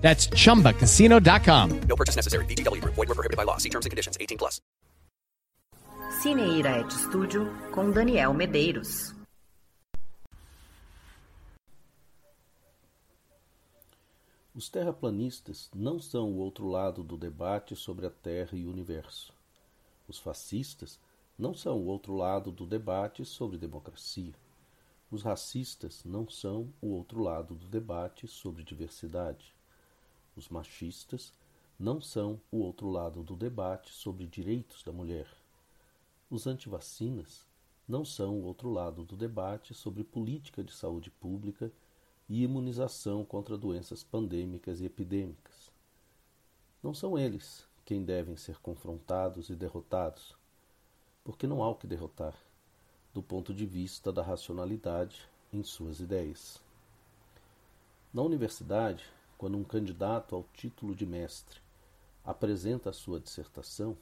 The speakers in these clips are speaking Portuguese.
That's chumbacasino.com. No purchase necessary. VGW Group. Void were prohibited by law. See terms and conditions. 18 plus. Cineira Ed Studio com Daniel Medeiros. Os terraplanistas não são o outro lado do debate sobre a Terra e o universo. Os fascistas não são o outro lado do debate sobre democracia. Os racistas não são o outro lado do debate sobre diversidade. Os machistas não são o outro lado do debate sobre direitos da mulher. Os antivacinas não são o outro lado do debate sobre política de saúde pública e imunização contra doenças pandêmicas e epidêmicas. Não são eles quem devem ser confrontados e derrotados, porque não há o que derrotar, do ponto de vista da racionalidade em suas ideias. Na universidade, quando um candidato ao título de mestre apresenta a sua dissertação,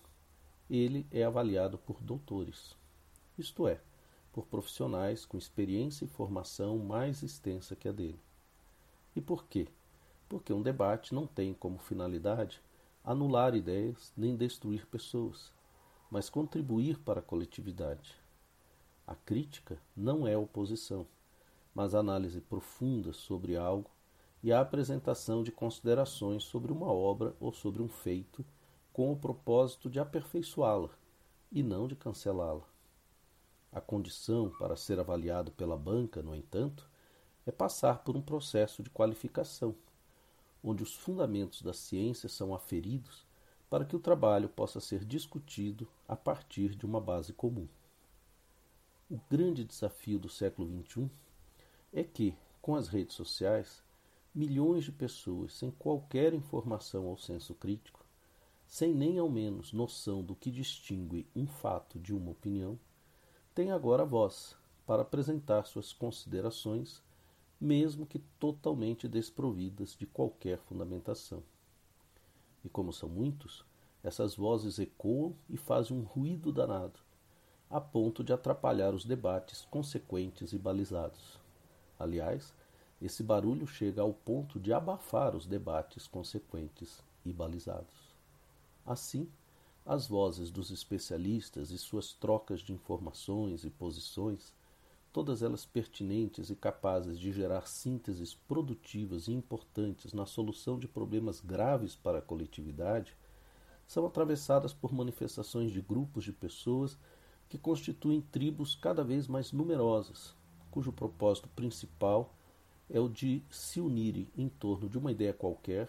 ele é avaliado por doutores, isto é, por profissionais com experiência e formação mais extensa que a dele. E por quê? Porque um debate não tem como finalidade anular ideias nem destruir pessoas, mas contribuir para a coletividade. A crítica não é oposição, mas análise profunda sobre algo e a apresentação de considerações sobre uma obra ou sobre um feito com o propósito de aperfeiçoá-la e não de cancelá-la. A condição para ser avaliado pela banca, no entanto, é passar por um processo de qualificação, onde os fundamentos da ciência são aferidos para que o trabalho possa ser discutido a partir de uma base comum. O grande desafio do século XXI é que, com as redes sociais, milhões de pessoas sem qualquer informação ou senso crítico, sem nem ao menos noção do que distingue um fato de uma opinião, têm agora voz para apresentar suas considerações, mesmo que totalmente desprovidas de qualquer fundamentação. E como são muitos, essas vozes ecoam e fazem um ruído danado, a ponto de atrapalhar os debates consequentes e balizados. Aliás, esse barulho chega ao ponto de abafar os debates consequentes e balizados. Assim, as vozes dos especialistas e suas trocas de informações e posições, todas elas pertinentes e capazes de gerar sínteses produtivas e importantes na solução de problemas graves para a coletividade, são atravessadas por manifestações de grupos de pessoas que constituem tribos cada vez mais numerosas, cujo propósito principal é o de se unirem em torno de uma ideia qualquer,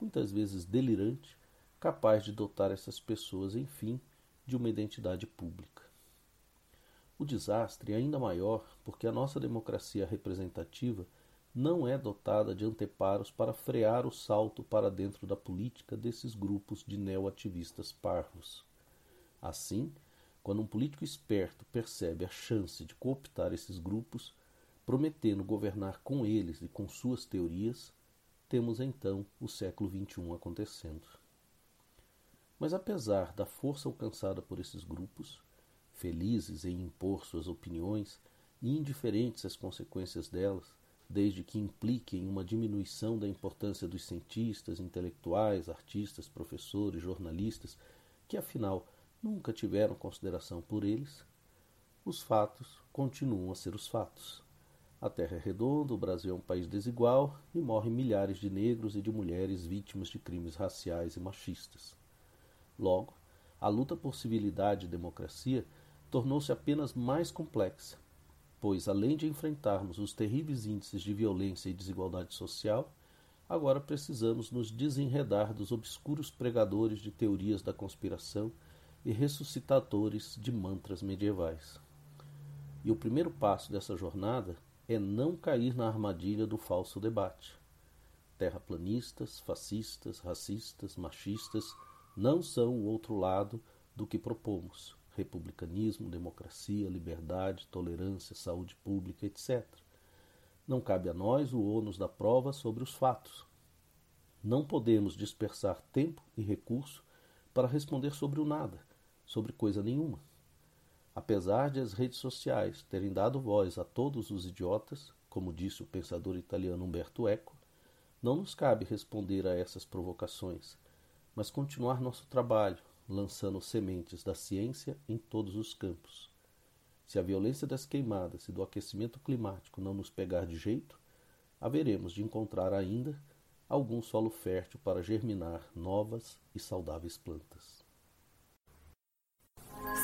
muitas vezes delirante, capaz de dotar essas pessoas, enfim, de uma identidade pública. O desastre é ainda maior porque a nossa democracia representativa não é dotada de anteparos para frear o salto para dentro da política desses grupos de neoativistas parvos. Assim, quando um político esperto percebe a chance de cooptar esses grupos, prometendo governar com eles e com suas teorias, temos então o século XXI acontecendo. Mas apesar da força alcançada por esses grupos, felizes em impor suas opiniões e indiferentes às consequências delas, desde que impliquem uma diminuição da importância dos cientistas, intelectuais, artistas, professores, jornalistas, que afinal nunca tiveram consideração por eles, os fatos continuam a ser os fatos. A Terra é redonda, o Brasil é um país desigual e morrem milhares de negros e de mulheres vítimas de crimes raciais e machistas. Logo, a luta por civilidade e democracia tornou-se apenas mais complexa, pois, além de enfrentarmos os terríveis índices de violência e desigualdade social, agora precisamos nos desenredar dos obscuros pregadores de teorias da conspiração e ressuscitadores de mantras medievais. E o primeiro passo dessa jornada é não cair na armadilha do falso debate. Terraplanistas, fascistas, racistas, machistas não são o outro lado do que propomos: republicanismo, democracia, liberdade, tolerância, saúde pública, etc. Não cabe a nós o ônus da prova sobre os fatos. Não podemos dispersar tempo e recurso para responder sobre o nada, sobre coisa nenhuma. Apesar de as redes sociais terem dado voz a todos os idiotas, como disse o pensador italiano Umberto Eco, não nos cabe responder a essas provocações, mas continuar nosso trabalho, lançando sementes da ciência em todos os campos. Se a violência das queimadas e do aquecimento climático não nos pegar de jeito, haveremos de encontrar ainda algum solo fértil para germinar novas e saudáveis plantas.